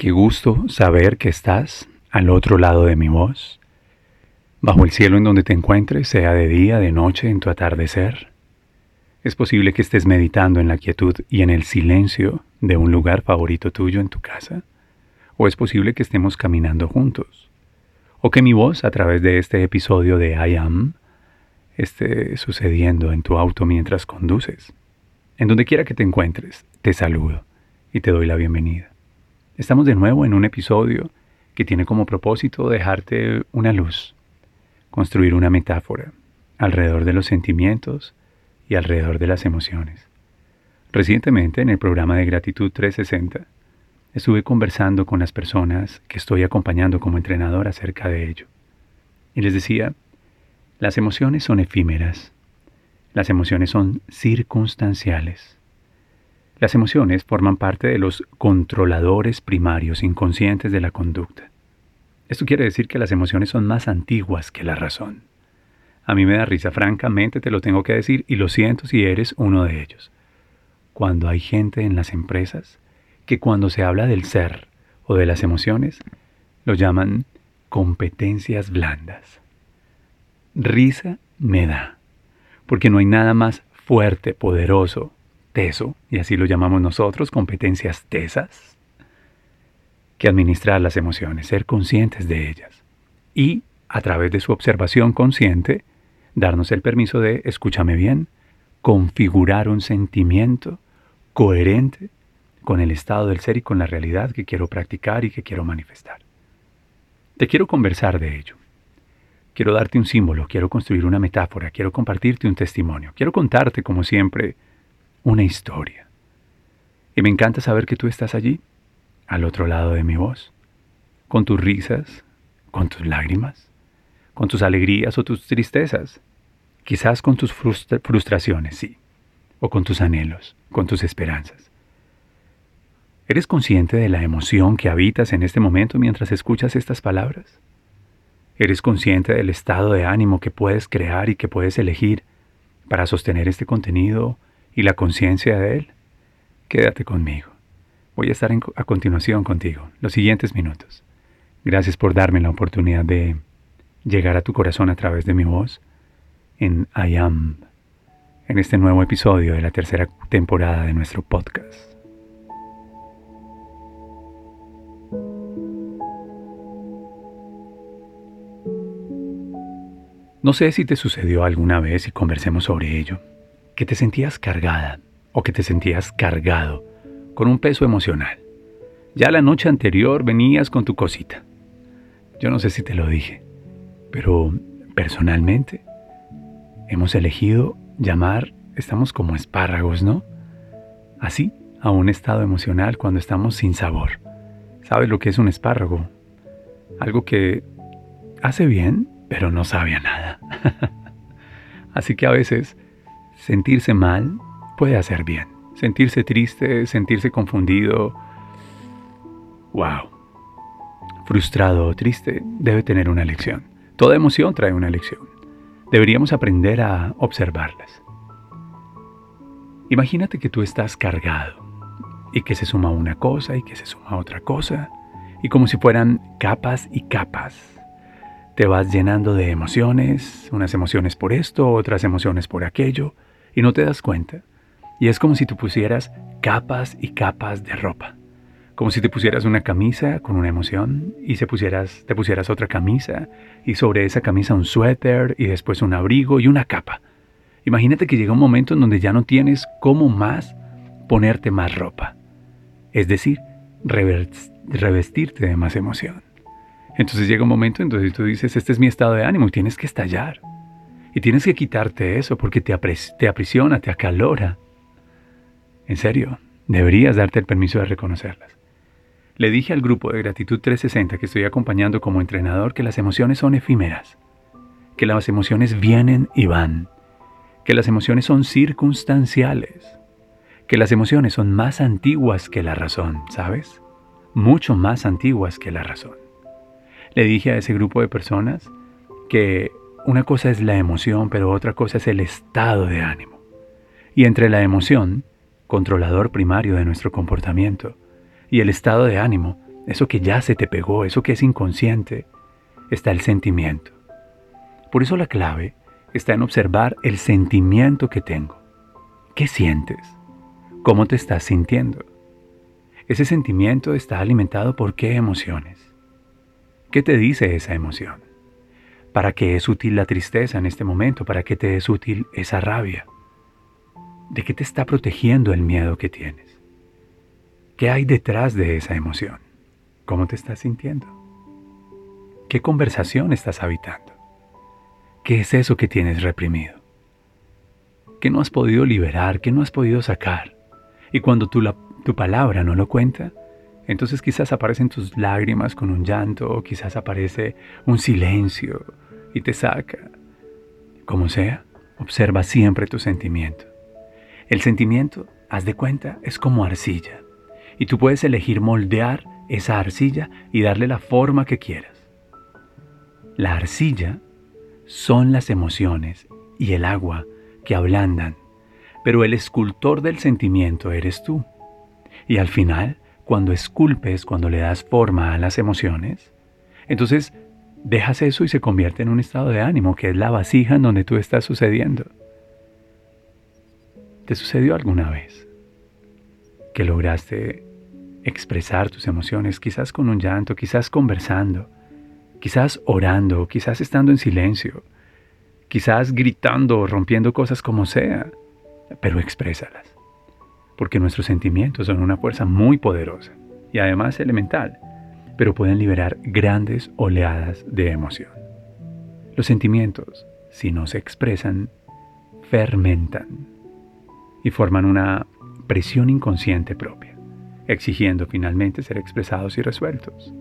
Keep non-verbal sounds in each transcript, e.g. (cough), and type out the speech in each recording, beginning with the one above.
Qué gusto saber que estás al otro lado de mi voz, bajo el cielo en donde te encuentres, sea de día, de noche, en tu atardecer. Es posible que estés meditando en la quietud y en el silencio de un lugar favorito tuyo en tu casa, o es posible que estemos caminando juntos, o que mi voz a través de este episodio de I Am esté sucediendo en tu auto mientras conduces. En donde quiera que te encuentres, te saludo y te doy la bienvenida. Estamos de nuevo en un episodio que tiene como propósito dejarte una luz, construir una metáfora alrededor de los sentimientos y alrededor de las emociones. Recientemente en el programa de Gratitud 360 estuve conversando con las personas que estoy acompañando como entrenador acerca de ello. Y les decía, las emociones son efímeras, las emociones son circunstanciales. Las emociones forman parte de los controladores primarios inconscientes de la conducta. Esto quiere decir que las emociones son más antiguas que la razón. A mí me da risa, francamente te lo tengo que decir y lo siento si eres uno de ellos. Cuando hay gente en las empresas que cuando se habla del ser o de las emociones, lo llaman competencias blandas. Risa me da, porque no hay nada más fuerte, poderoso, teso, y así lo llamamos nosotros, competencias tesas, que administrar las emociones, ser conscientes de ellas y, a través de su observación consciente, darnos el permiso de, escúchame bien, configurar un sentimiento coherente con el estado del ser y con la realidad que quiero practicar y que quiero manifestar. Te quiero conversar de ello. Quiero darte un símbolo, quiero construir una metáfora, quiero compartirte un testimonio, quiero contarte, como siempre, una historia. Y me encanta saber que tú estás allí, al otro lado de mi voz, con tus risas, con tus lágrimas, con tus alegrías o tus tristezas, quizás con tus frustraciones, sí, o con tus anhelos, con tus esperanzas. ¿Eres consciente de la emoción que habitas en este momento mientras escuchas estas palabras? ¿Eres consciente del estado de ánimo que puedes crear y que puedes elegir para sostener este contenido y la conciencia de Él, quédate conmigo. Voy a estar a continuación contigo, los siguientes minutos. Gracias por darme la oportunidad de llegar a tu corazón a través de mi voz en I Am, en este nuevo episodio de la tercera temporada de nuestro podcast. No sé si te sucedió alguna vez y conversemos sobre ello que te sentías cargada o que te sentías cargado con un peso emocional. Ya la noche anterior venías con tu cosita. Yo no sé si te lo dije, pero personalmente hemos elegido llamar, estamos como espárragos, ¿no? Así, a un estado emocional cuando estamos sin sabor. ¿Sabes lo que es un espárrago? Algo que hace bien, pero no sabe a nada. (laughs) Así que a veces sentirse mal puede hacer bien. Sentirse triste, sentirse confundido, wow. Frustrado o triste debe tener una lección. Toda emoción trae una lección. Deberíamos aprender a observarlas. Imagínate que tú estás cargado y que se suma una cosa y que se suma otra cosa y como si fueran capas y capas. Te vas llenando de emociones, unas emociones por esto, otras emociones por aquello, y no te das cuenta. Y es como si tú pusieras capas y capas de ropa. Como si te pusieras una camisa con una emoción y se pusieras, te pusieras otra camisa y sobre esa camisa un suéter y después un abrigo y una capa. Imagínate que llega un momento en donde ya no tienes cómo más ponerte más ropa. Es decir, revestirte de más emoción. Entonces llega un momento en donde tú dices, este es mi estado de ánimo y tienes que estallar. Y tienes que quitarte eso porque te, te aprisiona, te acalora. En serio, deberías darte el permiso de reconocerlas. Le dije al grupo de Gratitud 360 que estoy acompañando como entrenador que las emociones son efímeras, que las emociones vienen y van, que las emociones son circunstanciales, que las emociones son más antiguas que la razón, ¿sabes? Mucho más antiguas que la razón. Le dije a ese grupo de personas que una cosa es la emoción, pero otra cosa es el estado de ánimo. Y entre la emoción, controlador primario de nuestro comportamiento, y el estado de ánimo, eso que ya se te pegó, eso que es inconsciente, está el sentimiento. Por eso la clave está en observar el sentimiento que tengo. ¿Qué sientes? ¿Cómo te estás sintiendo? Ese sentimiento está alimentado por qué emociones. ¿Qué te dice esa emoción? ¿Para qué es útil la tristeza en este momento? ¿Para qué te es útil esa rabia? ¿De qué te está protegiendo el miedo que tienes? ¿Qué hay detrás de esa emoción? ¿Cómo te estás sintiendo? ¿Qué conversación estás habitando? ¿Qué es eso que tienes reprimido? ¿Qué no has podido liberar? ¿Qué no has podido sacar? Y cuando tu, tu palabra no lo cuenta, entonces quizás aparecen tus lágrimas con un llanto o quizás aparece un silencio y te saca. Como sea, observa siempre tu sentimiento. El sentimiento, haz de cuenta, es como arcilla y tú puedes elegir moldear esa arcilla y darle la forma que quieras. La arcilla son las emociones y el agua que ablandan, pero el escultor del sentimiento eres tú. Y al final, cuando esculpes, cuando le das forma a las emociones, entonces dejas eso y se convierte en un estado de ánimo, que es la vasija en donde tú estás sucediendo. ¿Te sucedió alguna vez que lograste expresar tus emociones, quizás con un llanto, quizás conversando, quizás orando, quizás estando en silencio, quizás gritando rompiendo cosas como sea, pero exprésalas. Porque nuestros sentimientos son una fuerza muy poderosa y además elemental, pero pueden liberar grandes oleadas de emoción. Los sentimientos, si no se expresan, fermentan y forman una presión inconsciente propia exigiendo finalmente ser expresados y resueltos.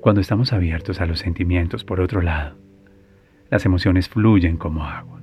Cuando estamos abiertos a los sentimientos, por otro lado, las emociones fluyen como agua.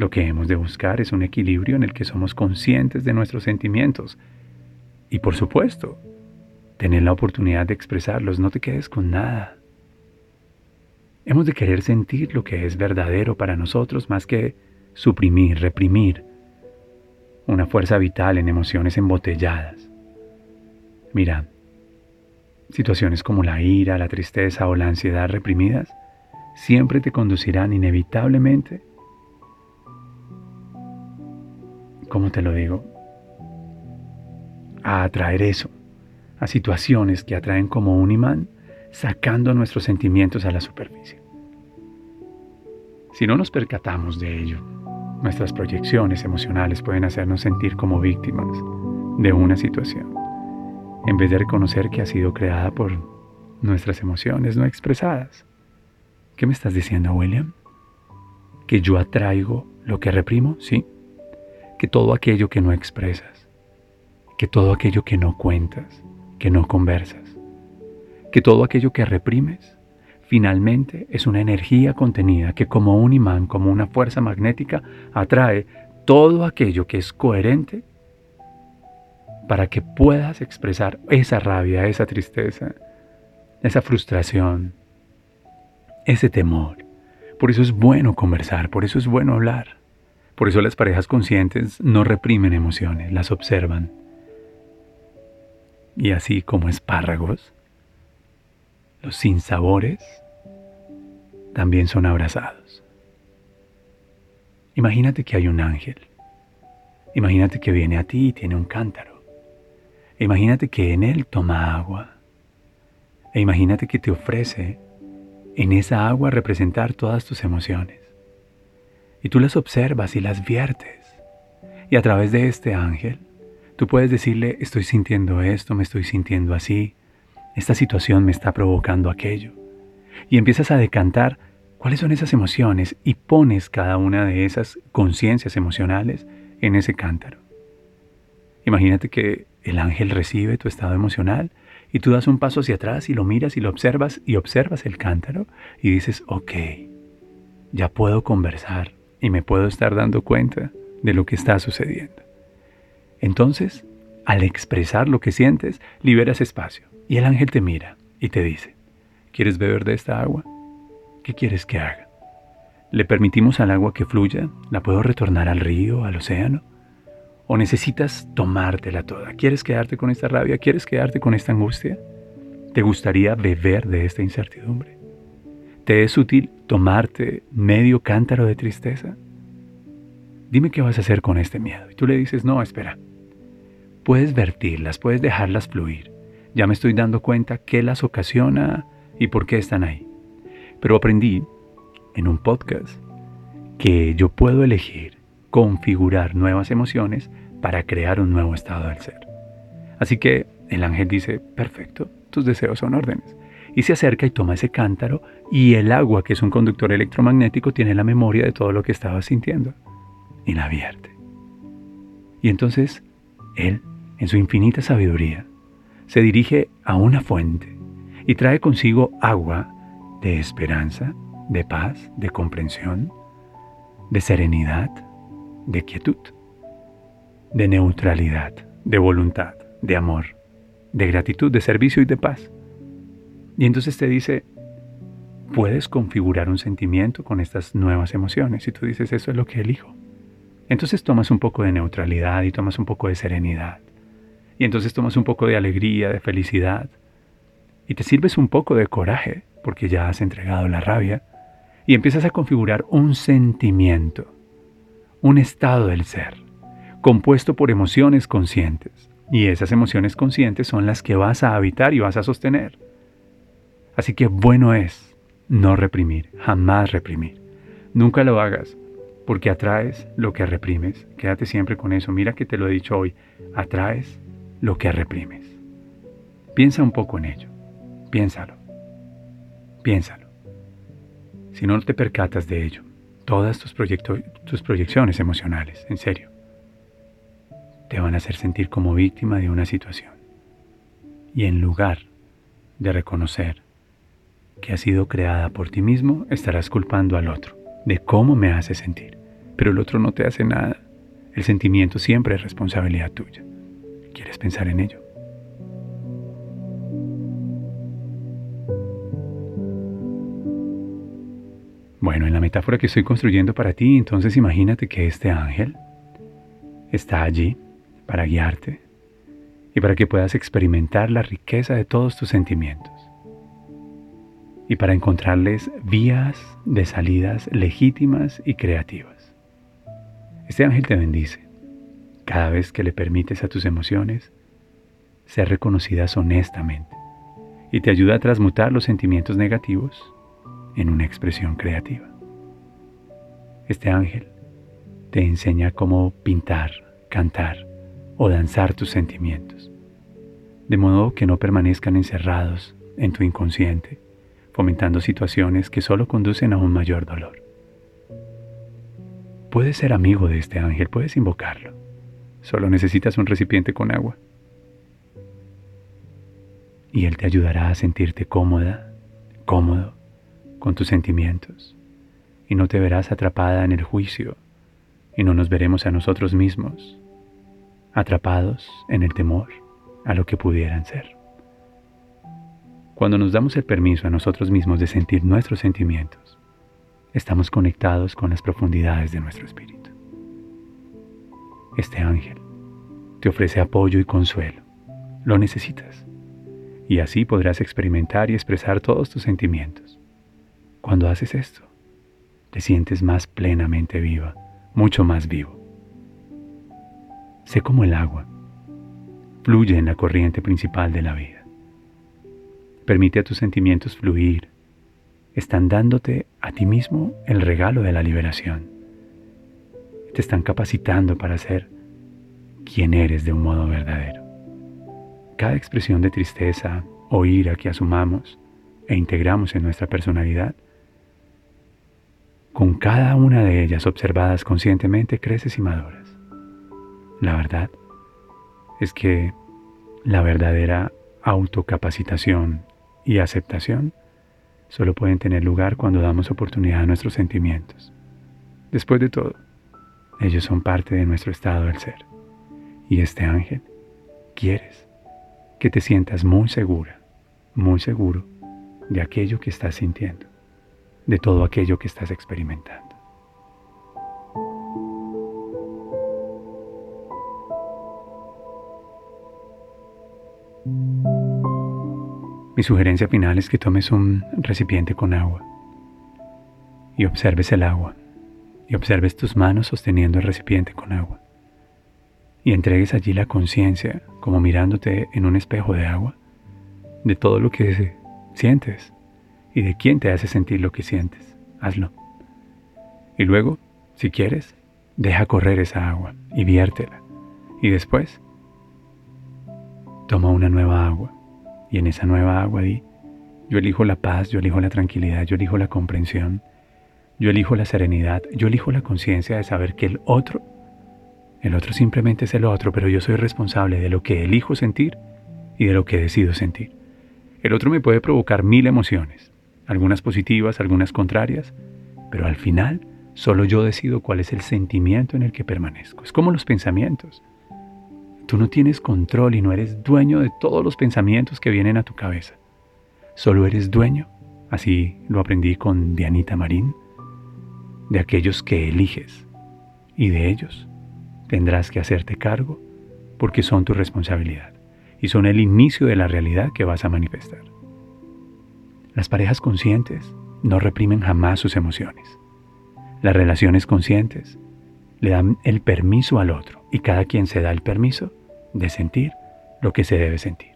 Lo que hemos de buscar es un equilibrio en el que somos conscientes de nuestros sentimientos y, por supuesto, tener la oportunidad de expresarlos, no te quedes con nada. Hemos de querer sentir lo que es verdadero para nosotros más que suprimir, reprimir una fuerza vital en emociones embotelladas. Mira, situaciones como la ira, la tristeza o la ansiedad reprimidas siempre te conducirán inevitablemente, ¿cómo te lo digo? A atraer eso, a situaciones que atraen como un imán, sacando nuestros sentimientos a la superficie. Si no nos percatamos de ello, Nuestras proyecciones emocionales pueden hacernos sentir como víctimas de una situación, en vez de reconocer que ha sido creada por nuestras emociones no expresadas. ¿Qué me estás diciendo, William? ¿Que yo atraigo lo que reprimo? Sí. Que todo aquello que no expresas, que todo aquello que no cuentas, que no conversas, que todo aquello que reprimes finalmente es una energía contenida que como un imán, como una fuerza magnética, atrae todo aquello que es coherente para que puedas expresar esa rabia, esa tristeza, esa frustración, ese temor. Por eso es bueno conversar, por eso es bueno hablar. Por eso las parejas conscientes no reprimen emociones, las observan. Y así como espárragos, los sinsabores también son abrazados. Imagínate que hay un ángel. Imagínate que viene a ti y tiene un cántaro. Imagínate que en él toma agua. E imagínate que te ofrece en esa agua representar todas tus emociones. Y tú las observas y las viertes. Y a través de este ángel, tú puedes decirle, estoy sintiendo esto, me estoy sintiendo así, esta situación me está provocando aquello. Y empiezas a decantar cuáles son esas emociones y pones cada una de esas conciencias emocionales en ese cántaro. Imagínate que el ángel recibe tu estado emocional y tú das un paso hacia atrás y lo miras y lo observas y observas el cántaro y dices, ok, ya puedo conversar y me puedo estar dando cuenta de lo que está sucediendo. Entonces, al expresar lo que sientes, liberas espacio y el ángel te mira y te dice, ¿quieres beber de esta agua? ¿Qué quieres que haga? ¿Le permitimos al agua que fluya? ¿La puedo retornar al río, al océano? ¿O necesitas tomártela toda? ¿Quieres quedarte con esta rabia? ¿Quieres quedarte con esta angustia? ¿Te gustaría beber de esta incertidumbre? ¿Te es útil tomarte medio cántaro de tristeza? Dime qué vas a hacer con este miedo. Y tú le dices, no, espera. Puedes vertirlas, puedes dejarlas fluir. Ya me estoy dando cuenta qué las ocasiona y por qué están ahí. Pero aprendí en un podcast que yo puedo elegir configurar nuevas emociones para crear un nuevo estado del ser. Así que el ángel dice, perfecto, tus deseos son órdenes. Y se acerca y toma ese cántaro y el agua, que es un conductor electromagnético, tiene la memoria de todo lo que estaba sintiendo y la vierte. Y entonces él, en su infinita sabiduría, se dirige a una fuente y trae consigo agua de esperanza, de paz, de comprensión, de serenidad, de quietud, de neutralidad, de voluntad, de amor, de gratitud, de servicio y de paz. Y entonces te dice, puedes configurar un sentimiento con estas nuevas emociones. Y tú dices, eso es lo que elijo. Entonces tomas un poco de neutralidad y tomas un poco de serenidad. Y entonces tomas un poco de alegría, de felicidad. Y te sirves un poco de coraje, porque ya has entregado la rabia y empiezas a configurar un sentimiento, un estado del ser, compuesto por emociones conscientes. Y esas emociones conscientes son las que vas a habitar y vas a sostener. Así que bueno es no reprimir, jamás reprimir. Nunca lo hagas, porque atraes lo que reprimes. Quédate siempre con eso. Mira que te lo he dicho hoy. Atraes lo que reprimes. Piensa un poco en ello. Piénsalo. Piénsalo. Si no te percatas de ello, todas tus, tus proyecciones emocionales, en serio, te van a hacer sentir como víctima de una situación. Y en lugar de reconocer que ha sido creada por ti mismo, estarás culpando al otro de cómo me hace sentir. Pero el otro no te hace nada. El sentimiento siempre es responsabilidad tuya. ¿Quieres pensar en ello? Bueno, en la metáfora que estoy construyendo para ti, entonces imagínate que este ángel está allí para guiarte y para que puedas experimentar la riqueza de todos tus sentimientos y para encontrarles vías de salidas legítimas y creativas. Este ángel te bendice cada vez que le permites a tus emociones ser reconocidas honestamente y te ayuda a transmutar los sentimientos negativos en una expresión creativa. Este ángel te enseña cómo pintar, cantar o danzar tus sentimientos, de modo que no permanezcan encerrados en tu inconsciente, fomentando situaciones que solo conducen a un mayor dolor. Puedes ser amigo de este ángel, puedes invocarlo. Solo necesitas un recipiente con agua. Y él te ayudará a sentirte cómoda, cómodo con tus sentimientos y no te verás atrapada en el juicio y no nos veremos a nosotros mismos atrapados en el temor a lo que pudieran ser. Cuando nos damos el permiso a nosotros mismos de sentir nuestros sentimientos, estamos conectados con las profundidades de nuestro espíritu. Este ángel te ofrece apoyo y consuelo. Lo necesitas. Y así podrás experimentar y expresar todos tus sentimientos cuando haces esto, te sientes más plenamente viva, mucho más vivo. Sé como el agua, fluye en la corriente principal de la vida. Permite a tus sentimientos fluir. Están dándote a ti mismo el regalo de la liberación. Te están capacitando para ser quien eres de un modo verdadero. Cada expresión de tristeza, o ira que asumamos e integramos en nuestra personalidad, con cada una de ellas observadas conscientemente creces y maduras. La verdad es que la verdadera autocapacitación y aceptación solo pueden tener lugar cuando damos oportunidad a nuestros sentimientos. Después de todo, ellos son parte de nuestro estado del ser. Y este ángel, quieres que te sientas muy segura, muy seguro de aquello que estás sintiendo, de todo aquello que estás experimentando. Mi sugerencia final es que tomes un recipiente con agua y observes el agua y observes tus manos sosteniendo el recipiente con agua y entregues allí la conciencia como mirándote en un espejo de agua de todo lo que sientes y de quién te hace sentir lo que sientes. Hazlo. Y luego, si quieres, deja correr esa agua y viértela. Y después, toma una nueva agua y en esa nueva agua di, yo elijo la paz, yo elijo la tranquilidad, yo elijo la comprensión, yo elijo la serenidad, yo elijo la conciencia de saber que el otro, el otro simplemente es el otro, pero yo soy responsable de lo que elijo sentir y de lo que decido sentir. El otro me puede provocar mil emociones, algunas positivas, algunas contrarias, pero al final solo yo decido cuál es el sentimiento en el que permanezco. Es como los pensamientos. Tú no tienes control y no eres dueño de todos los pensamientos que vienen a tu cabeza. Solo eres dueño, así lo aprendí con Dianita Marín, de aquellos que eliges. Y de ellos tendrás que hacerte cargo porque son tu responsabilidad y son el inicio de la realidad que vas a manifestar. Las parejas conscientes no reprimen jamás sus emociones. Las relaciones conscientes le dan el permiso al otro y cada quien se da el permiso de sentir lo que se debe sentir.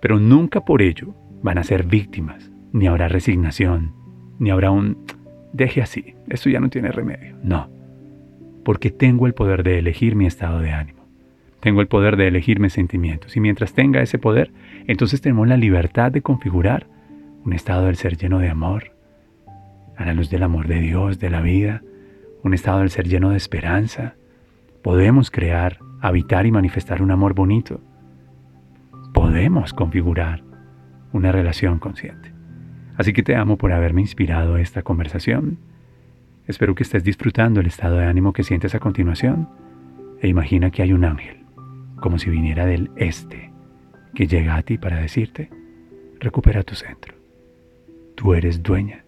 Pero nunca por ello van a ser víctimas, ni habrá resignación, ni habrá un deje así, esto ya no tiene remedio. No, porque tengo el poder de elegir mi estado de ánimo. Tengo el poder de elegir mis sentimientos. Y mientras tenga ese poder, entonces tenemos la libertad de configurar un estado del ser lleno de amor, a la luz del amor de Dios, de la vida, un estado del ser lleno de esperanza. Podemos crear habitar y manifestar un amor bonito, podemos configurar una relación consciente. Así que te amo por haberme inspirado esta conversación. Espero que estés disfrutando el estado de ánimo que sientes a continuación e imagina que hay un ángel, como si viniera del este, que llega a ti para decirte, recupera tu centro. Tú eres dueña,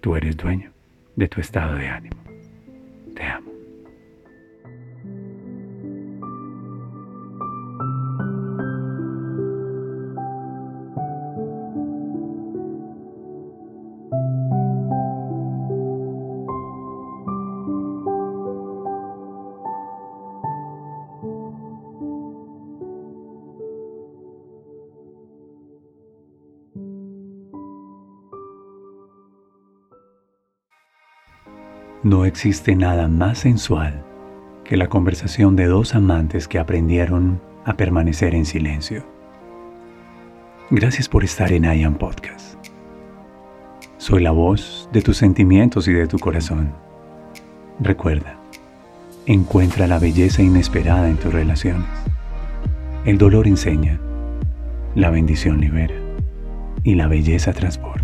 tú eres dueño de tu estado de ánimo. Te amo. No existe nada más sensual que la conversación de dos amantes que aprendieron a permanecer en silencio. Gracias por estar en I Podcast. Soy la voz de tus sentimientos y de tu corazón. Recuerda, encuentra la belleza inesperada en tus relaciones. El dolor enseña, la bendición libera y la belleza transporta.